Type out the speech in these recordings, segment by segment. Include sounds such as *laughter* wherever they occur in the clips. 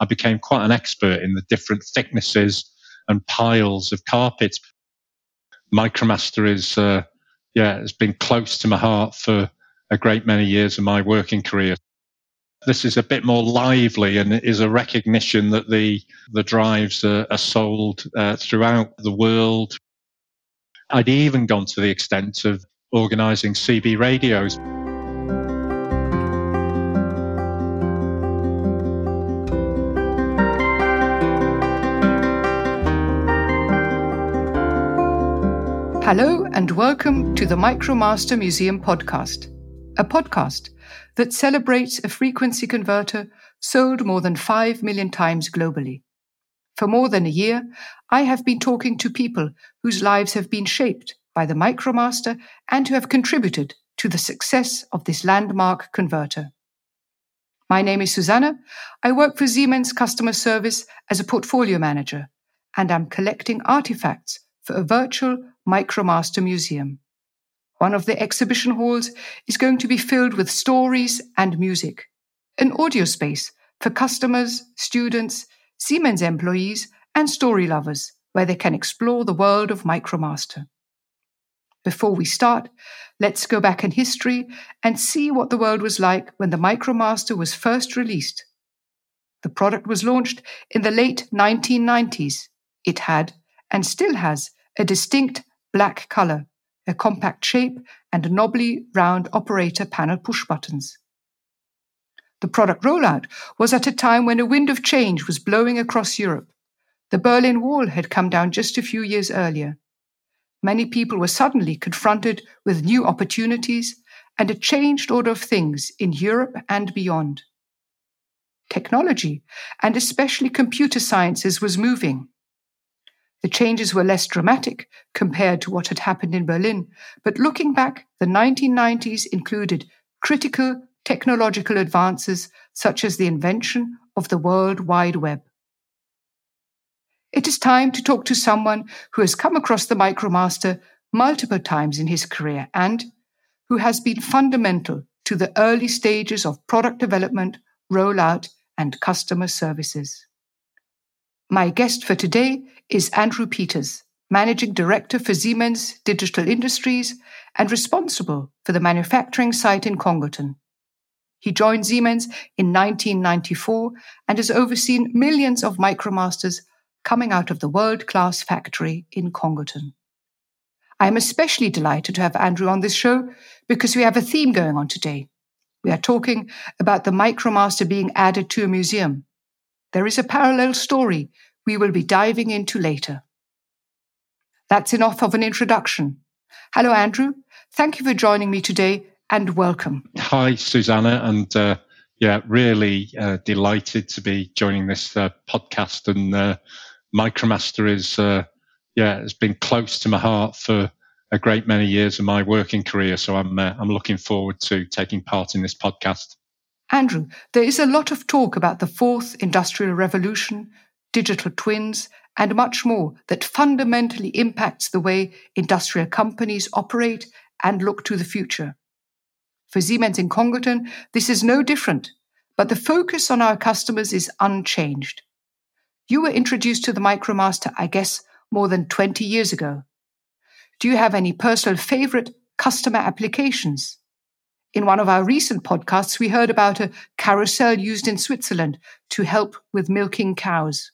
I became quite an expert in the different thicknesses and piles of carpets. Micromaster is, uh, yeah, has been close to my heart for a great many years of my working career. This is a bit more lively and it is a recognition that the, the drives are, are sold uh, throughout the world. I'd even gone to the extent of organizing CB radios. Hello, and welcome to the Micromaster Museum podcast, a podcast that celebrates a frequency converter sold more than 5 million times globally. For more than a year, I have been talking to people whose lives have been shaped by the Micromaster and who have contributed to the success of this landmark converter. My name is Susanne. I work for Siemens Customer Service as a portfolio manager, and I'm collecting artifacts for a virtual Micromaster Museum. One of the exhibition halls is going to be filled with stories and music, an audio space for customers, students, Siemens employees, and story lovers where they can explore the world of Micromaster. Before we start, let's go back in history and see what the world was like when the Micromaster was first released. The product was launched in the late 1990s. It had, and still has, a distinct black color, a compact shape, and knobbly round operator panel push buttons. The product rollout was at a time when a wind of change was blowing across Europe. The Berlin Wall had come down just a few years earlier. Many people were suddenly confronted with new opportunities and a changed order of things in Europe and beyond. Technology, and especially computer sciences, was moving. The changes were less dramatic compared to what had happened in Berlin, but looking back, the 1990s included critical technological advances such as the invention of the World Wide Web. It is time to talk to someone who has come across the MicroMaster multiple times in his career and who has been fundamental to the early stages of product development, rollout, and customer services. My guest for today is Andrew Peters, Managing Director for Siemens Digital Industries and responsible for the manufacturing site in Congleton. He joined Siemens in 1994 and has overseen millions of Micromasters coming out of the world class factory in Congleton. I am especially delighted to have Andrew on this show because we have a theme going on today. We are talking about the Micromaster being added to a museum there is a parallel story we will be diving into later. That's enough of an introduction. Hello, Andrew. Thank you for joining me today and welcome. Hi, Susanne. And uh, yeah, really uh, delighted to be joining this uh, podcast. And uh, Micromaster is, uh, yeah, has been close to my heart for a great many years of my working career. So I'm, uh, I'm looking forward to taking part in this podcast. Andrew, there is a lot of talk about the fourth industrial revolution, digital twins, and much more that fundamentally impacts the way industrial companies operate and look to the future. For Siemens in Congleton, this is no different, but the focus on our customers is unchanged. You were introduced to the MicroMaster, I guess, more than 20 years ago. Do you have any personal favorite customer applications? In one of our recent podcasts, we heard about a carousel used in Switzerland to help with milking cows.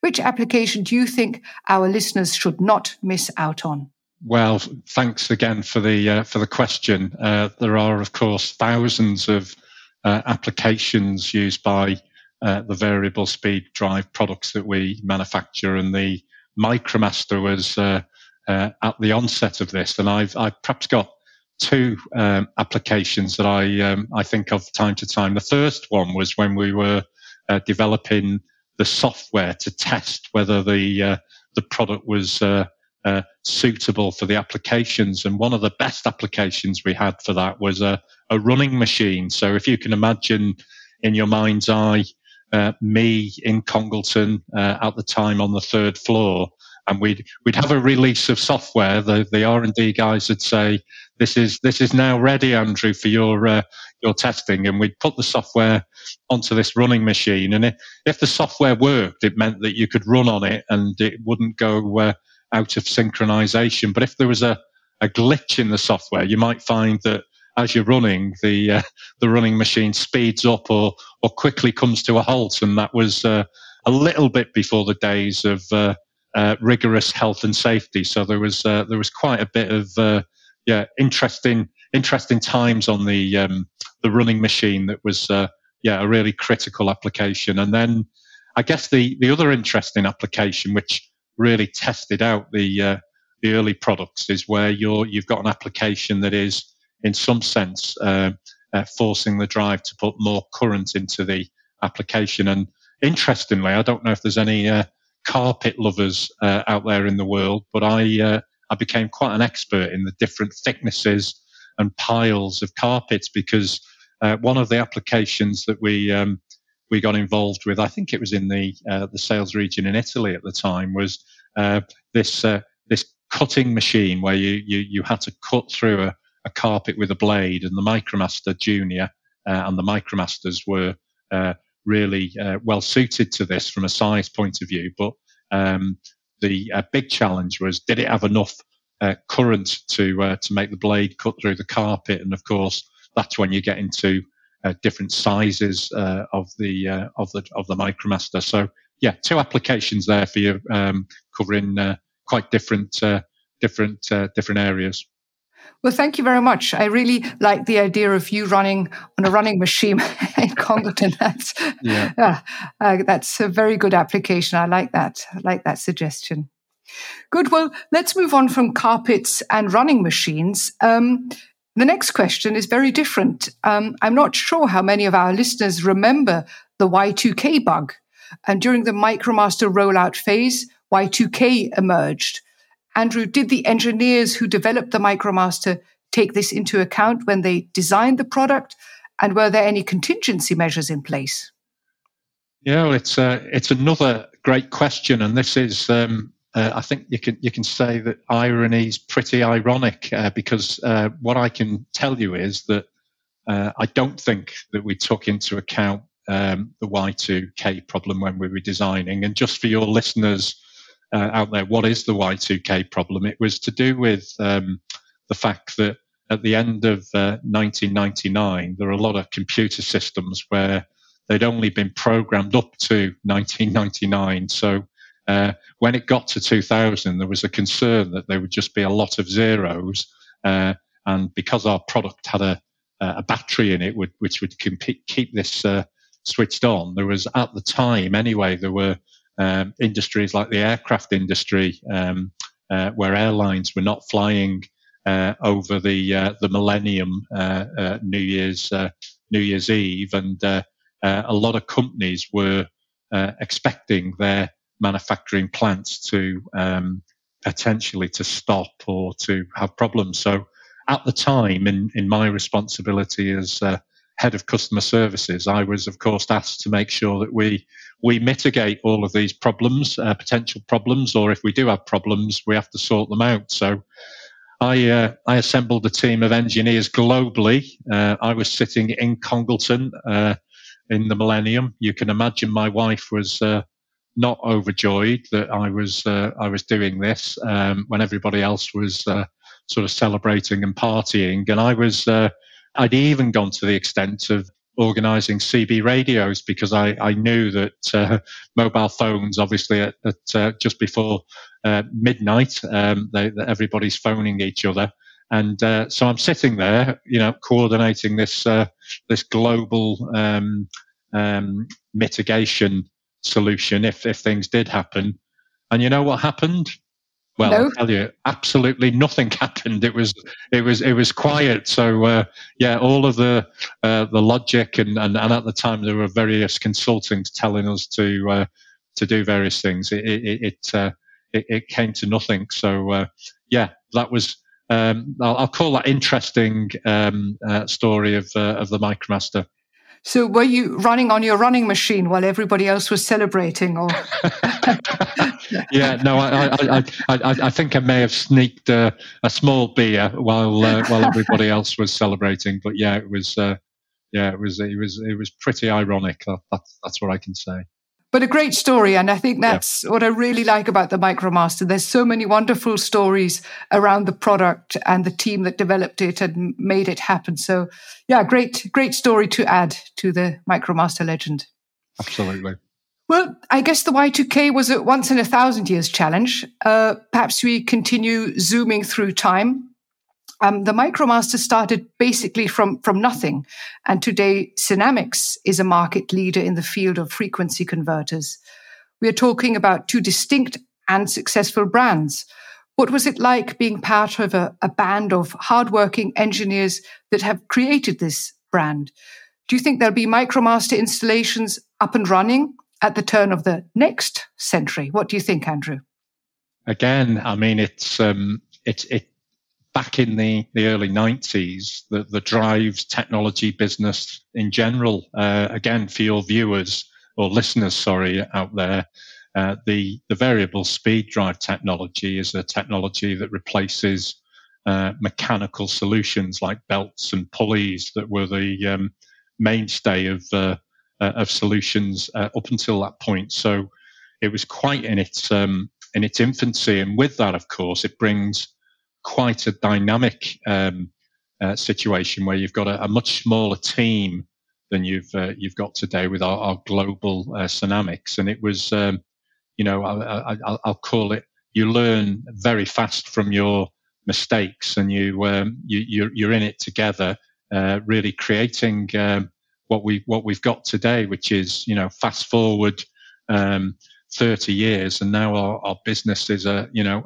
Which application do you think our listeners should not miss out on? Well, thanks again for the uh, for the question. Uh, there are, of course, thousands of uh, applications used by uh, the variable speed drive products that we manufacture, and the MicroMaster was uh, uh, at the onset of this. And I've I've perhaps got two um, applications that I um, I think of time to time. The first one was when we were uh, developing the software to test whether the uh, the product was uh, uh suitable for the applications. And one of the best applications we had for that was a, a running machine. So if you can imagine in your mind's eye, uh, me in Congleton uh, at the time on the third floor and we'd we'd have a release of software. The the R and D guys would say this is this is now ready, Andrew, for your uh, your testing. And we'd put the software onto this running machine, and if, if the software worked, it meant that you could run on it and it wouldn't go uh, out of synchronization. But if there was a a glitch in the software, you might find that as you're running, the uh, the running machine speeds up or or quickly comes to a halt, and that was uh, a little bit before the days of uh, uh rigorous health and safety. So there was uh, there was quite a bit of uh, yeah interesting interesting times on the um, the running machine that was yeah a really critical application. And then I guess the the other interesting application which really tested out the the early products is where you're you've got an application that is in some sense, uh, uh, forcing the drive to put more current into the application. And interestingly, I don't know if there's any uh, carpet lovers uh, out there in the world, but I uh, I became quite an expert in the different thicknesses and piles of carpets because uh, one of the applications that we um, we got involved with, I think it was in the the sales region in Italy at the time, was this this cutting machine where you, you you had to cut through a, a carpet with a blade, and the Micromaster Junior uh, and the Micromasters were uh, really uh, well suited to this from a size point of view. But um, the uh, big challenge was did it have enough uh, current to uh, to make the blade cut through the carpet? And of course, that's when you get into different sizes of the of the of the Micromaster. So yeah, two applications there for you, um, covering quite different different different areas. Well, thank you very much. I really like the idea of you running on a running machine *laughs* in Congleton. *laughs* That's, yeah. Uh, uh, that's a very good application. I like that. I like that suggestion. Good. Well, let's move on from carpets and running machines. Um, the next question is very different. Um, I'm not sure how many of our listeners remember the Y2K bug. And during the MicroMaster rollout phase, Y2K emerged. Andrew, did the engineers who developed the MicroMaster take this into account when they designed the product? And were there any contingency measures in place? Yeah, well, it's uh, it's another great question, and this is um, uh, I think you can you can say that irony is pretty ironic uh, because uh, what I can tell you is that uh, I don't think that we took into account um, the Y2K problem when we were designing. And just for your listeners uh, out there, what is the Y2K problem? It was to do with um, the fact that at the end of uh, 1999, there are a lot of computer systems where they'd only been programmed up to 1999. So uh, when it got to 2000, there was a concern that there would just be a lot of zeros. Uh, and because our product had a, a battery in it, which would keep this uh, switched on, there was at the time anyway, there were um, industries like the aircraft industry, um, uh, where airlines were not flying uh, over the uh, the Millennium uh, uh, New Year's New Year's Eve, and a lot of companies were expecting their manufacturing plants to um, potentially to stop or to have problems. So at the time, in in my responsibility as head of customer services, I was, of course, asked to make sure that we we mitigate all of these problems, uh, potential problems, or if we do have problems, we have to sort them out. So, I uh, I assembled a team of engineers globally. Uh, I was sitting in Congleton uh, in the Millennium. You can imagine my wife was uh, not overjoyed that I was uh, I was doing this um, when everybody else was sort of celebrating and partying, and I was I'd even gone to the extent of organizing CB radios because I, I knew that uh, mobile phones, obviously, at, at uh, just before uh, midnight, um, they, everybody's phoning each other. And uh, so I'm sitting there, you know, coordinating this uh, this global um, um, mitigation solution if if things did happen. And you know what happened? Well, no? I'll tell you, absolutely nothing *laughs* happened. It was it was it was quiet. So uh, yeah, all of the uh, the logic and, and, and at the time there were various consultants telling us to uh, to do various things. It it it, uh, it, it came to nothing. So uh, yeah, that was. Um, I'll, I'll, call that interesting um, uh, story of of the MicroMaster. So were you running on your running machine while everybody else was celebrating or? *laughs* yeah, no, I, I, I, I, think I may have sneaked a, a small beer while uh, while everybody else was celebrating. But yeah, it was uh, yeah, it was it was it was pretty ironic. That, that's that's what I can say but a great story. And I think that's yeah. what I really like about the MicroMaster. There's so many wonderful stories around the product and the team that developed it and made it happen. So yeah, great, great story to add to the MicroMaster legend. Absolutely. Well, I guess the Y2K was a once in a thousand years challenge. Uh, perhaps we continue zooming through time um, the MicroMaster started basically from, from nothing. And today, SINAMICS is a market leader in the field of frequency converters. We are talking about two distinct and successful brands. What was it like being part of a, a band of hardworking engineers that have created this brand? Do you think there'll be MicroMaster installations up and running at the turn of the next century? What do you think, Andrew? Again, I mean, it's um, it's it back in the, the early 90s, the, the drives technology business in general, uh, again, for your viewers or listeners, sorry, out there, uh, the, the variable speed drive technology is a technology that replaces uh, mechanical solutions like belts and pulleys that were the um, mainstay of, uh, uh, of solutions uh, up until that point. So it was quite in its, um, in its infancy. And with that, of course, it brings quite a dynamic um, uh, situation where you've got a, a, much smaller team than you've uh, you've got today with our, our global uh, and it was, um, you know, I, will call it. You learn very fast from your mistakes, and you um, you you're, you're, in it together, uh, really creating um, what we what we've got today, which is you know fast forward. Um, 30 years and now our, our business is a you know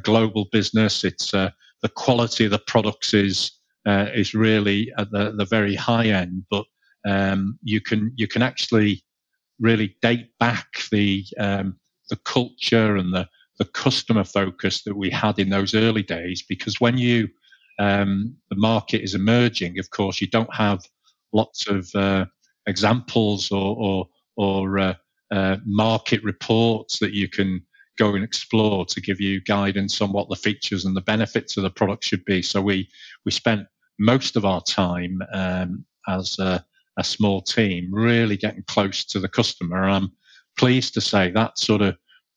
global business. It's uh, the quality of the products is uh, is really at the, the very high end, but um, you can you can actually really date back the um, the culture and the the customer focus that we had in those early days. Because when you um, the market is emerging, of course, you don't have lots of uh, examples or or, or uh, uh, market reports that you can go and explore to give you guidance on what the features and the benefits of the product should be. So we we spent most of our time um, as a, a, small team really getting close to the customer. And I'm pleased to say that sort of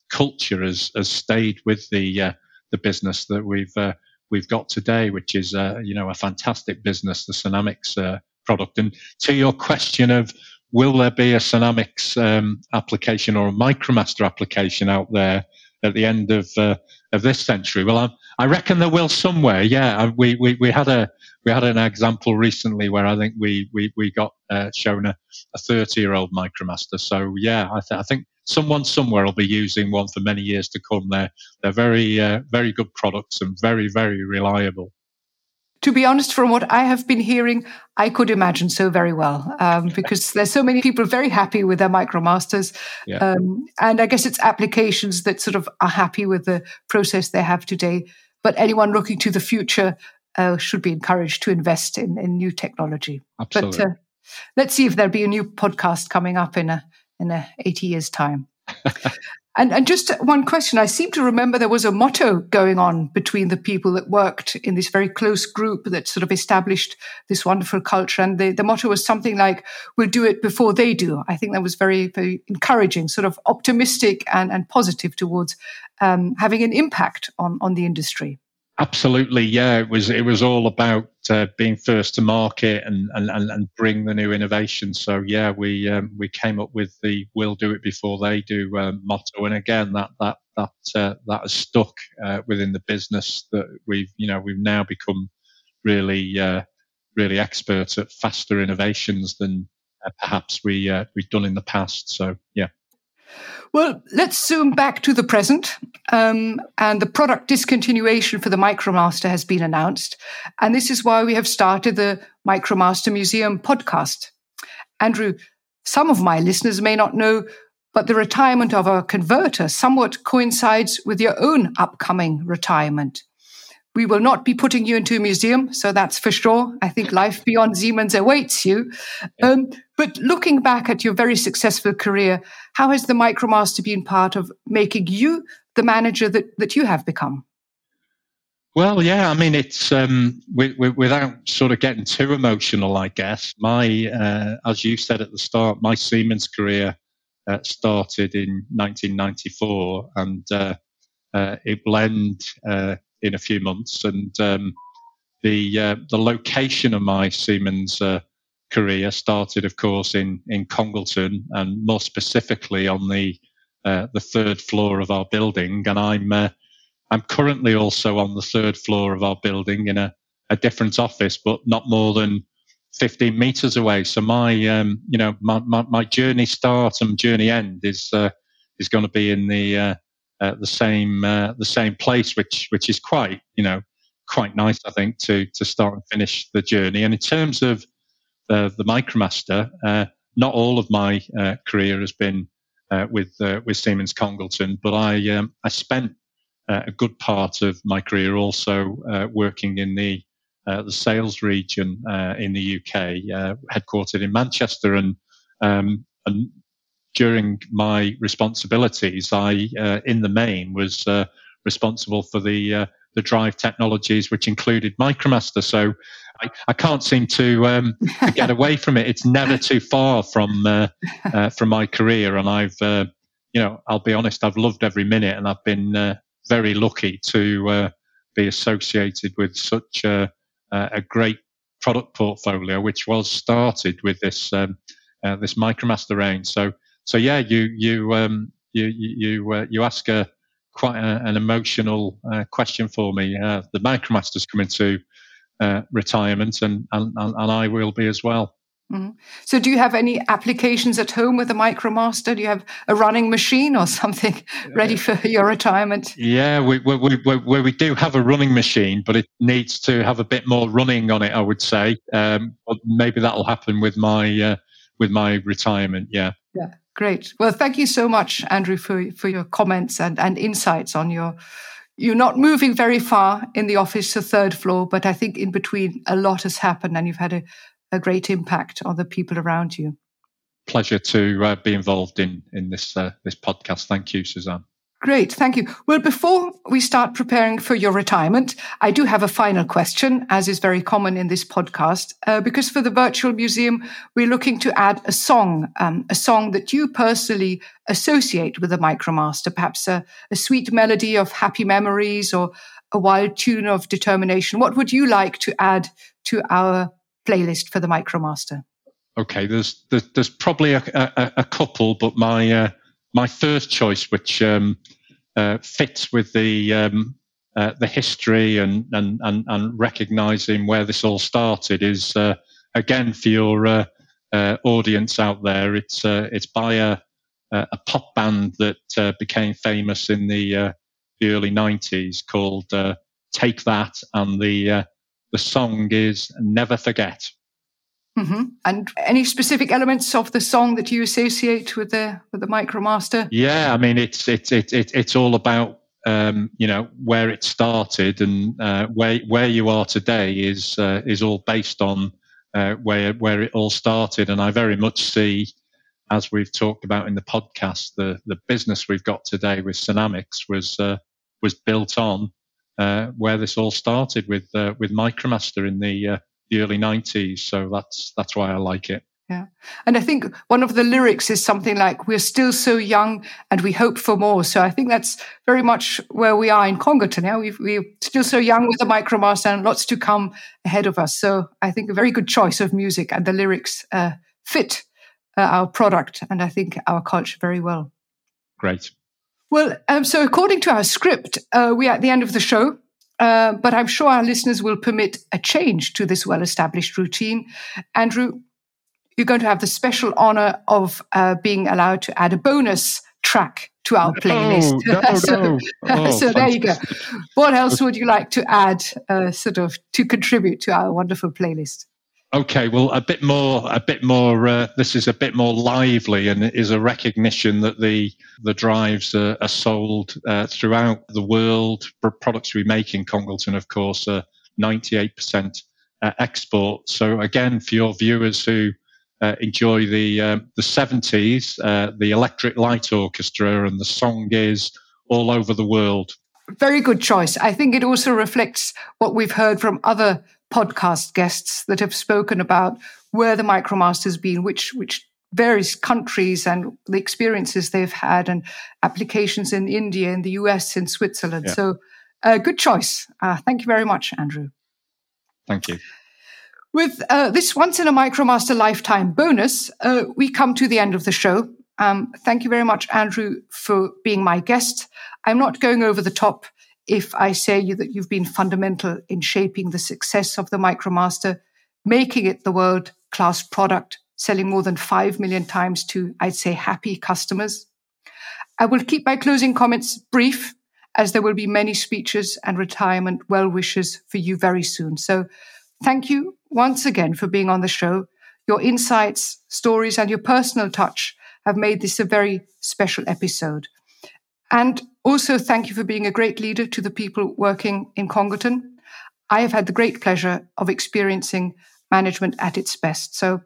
culture has, has stayed with the uh, the business that we've uh, we've got today, which is uh, you know a fantastic business, the SINAMICS uh, product. And to your question of will there be a SINAMICS um, application or a MicroMaster application out there at the end of uh, of this century? Well, I, I, reckon there will somewhere. Yeah, we, we, we had a we had an example recently where I think we we, we got uh, shown a, a 30 year old MicroMaster. So yeah, I, th- I think someone somewhere will be using one for many years to come. They're they're very uh, very good products and very very reliable to be honest, from what I have been hearing, I could imagine so very well um, *laughs* because there's so many people very happy with their MicroMasters. Yeah. Um, and I guess it's applications that sort of are happy with the process they have today. But anyone looking to the future uh, should be encouraged to invest in, in new technology. Absolutely. But uh, let's see if there'll be a new podcast coming up in a in a 80 years time. *laughs* And, and just one question. I seem to remember there was a motto going on between the people that worked in this very close group that sort of established this wonderful culture. And the, the motto was something like, we'll do it before they do. I think that was very, very encouraging, sort of optimistic and, and positive towards um, having an impact on, on the industry. Absolutely, yeah. It was it was all about uh, being first to market and, and, and bring the new innovation. So yeah, we um, we came up with the "We'll do it before they do" uh, motto, and again that that that uh, that has stuck uh, within the business. That we've you know we've now become really uh, really experts at faster innovations than uh, perhaps we we've done in the past. So yeah. Well, let's zoom back to the present. Um, and the product discontinuation for the MicroMaster has been announced. And this is why we have started the MicroMaster Museum podcast. Andrew, some of my listeners may not know, but the retirement of a converter somewhat coincides with your own upcoming retirement. We will not be putting you into a museum, so that's for sure. I think *laughs* life beyond Siemens awaits you. Um, but looking back at your very successful career, how has the MicroMaster been part of making you the manager that, that you have become? Well, yeah, I mean, it's um, without sort of getting too emotional, I guess. My, uh, as you said at the start, my Siemens career uh, started in 1994, and uh, uh, it will end uh, in a few months. And um, the uh, the location of my Siemens career started, of course, in in Congleton, and more specifically on the the third floor of our building. And I'm I'm currently also on the third floor of our building in a, a different office, but not more than 15 meters away. So my, um, you know, my, my, my, journey start and journey end is uh, is going to be in the uh, uh, the same uh, the same place, which which is quite, you know, quite nice, I think, to to start and finish the journey. And in terms of the the MicroMaster, uh, not all of my uh, career has been with with Siemens Congleton, but I um, I spent uh, a good part of my career also uh, working in the uh, the sales region in the UK, headquartered in Manchester, and um, and during my responsibilities, I in the main was responsible for the the drive technologies, which included MicroMaster. So I, I can't seem to, um, to, get away from it. It's never too far from uh, uh, from my career, and I've, uh, you know, I'll be honest, I've loved every minute, and I've been very lucky to uh, be associated with such a, a, great product portfolio, which was started with this um, uh, this MicroMaster range. So so yeah, you you um, you you uh, you ask a quite a, an emotional uh, question for me. Uh, the MicroMaster's coming to uh, retirement, and, and and I will be as well. Mm-hmm. So, do you have any applications at home with a MicroMaster? Do you have a running machine or something *laughs* ready for your retirement? Yeah, we, we, we, we, do have a running machine, but it needs to have a bit more running on it. I would say. Um, maybe that'll happen with my uh, with my retirement. Yeah. Yeah. Great. Well, thank you so much, Andrew, for for your comments and and insights on your you're not moving very far in the office to third floor, but I think in between a lot has happened and you've had a, a great impact on the people around you. Pleasure to uh, be involved in in this uh, this podcast. Thank you, Susanne. Great, thank you. Well, before we start preparing for your retirement, I do have a final question, as is very common in this podcast, uh, because for the virtual museum, we're looking to add a song, um, a song that you personally associate with the MicroMaster, perhaps a, a sweet melody of happy memories or a wild tune of determination. What would you like to add to our playlist for the MicroMaster? Okay, there's there's, probably a, a, a, couple, but my uh, my first choice, which um, uh, fits with the um, uh, the history and, and and and recognizing where this all started, is uh, again for your uh, uh, audience out there. It's it's by a a pop band that became famous in the the early '90s called Take That, and the the song is Never Forget. Mm-hmm. And any specific elements of the song that you associate with the with the MicroMaster? Yeah, I mean it's it's it's it's all about um, you know where it started and uh, where where you are today is uh, is all based on uh, where where it all started, and I very much see, as we've talked about in the podcast, the the business we've got today with SINAMICS was uh, was built on uh, where this all started with uh, with MicroMaster in the the early '90s. So that's that's why I like it. Yeah, and I think one of the lyrics is something like "We're still so young and we hope for more." So I think that's very much where we are in Congleton. Yeah, we we're still so young with the MicroMaster and lots to come ahead of us. So I think a very good choice of music and the lyrics uh, fit uh, our product and I think our culture very well. Great. Well, um, so according to our script, uh, we're at the end of the show, uh, but I'm sure our listeners will permit a change to this well established routine. Andrew, you're going to have the special honor of uh, being allowed to add a bonus track to our playlist. No, no, *laughs* so, no. Oh, *laughs* so there you go. What else would you like to add, uh, sort of, to contribute to our wonderful playlist? Okay, well, a bit more, a bit more. Uh, this is a bit more lively, and is a recognition that the the drives are, are sold uh, throughout the world. Products we make in Congleton, of course, are ninety eight percent uh, export. So again, for your viewers who uh, enjoy the um, the seventies, uh, the Electric Light Orchestra, and the song is all over the world. Very good choice. I think it also reflects what we've heard from other podcast guests that have spoken about where the MicroMaster's been, which which various countries and the experiences they've had, and applications in India, in the US, in Switzerland. Yeah. So, uh, good choice. Uh, thank you very much, Andrew. Thank you. With uh, this once in a MicroMaster lifetime bonus, uh, we come to the end of the show. Um, thank you very much, Andrew, for being my guest. I'm not going over the top if I say you that you've been fundamental in shaping the success of the MicroMaster, making it the world class product, selling more than 5 million times to, I'd say, happy customers. I will keep my closing comments brief as there will be many speeches and retirement well wishes for you very soon. So thank you once again for being on the show. Your insights, stories, and your personal touch have made this a very special episode. And also, thank you for being a great leader to the people working in Congleton. I have had the great pleasure of experiencing management at its best. So,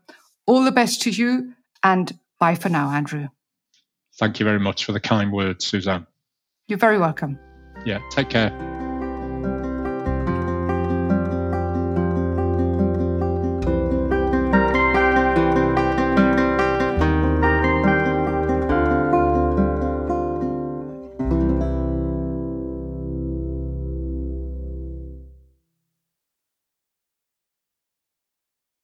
all the best to you, and bye for now, Andrew. Thank you very much for the kind words, Susanne. You're very welcome. Yeah, take care.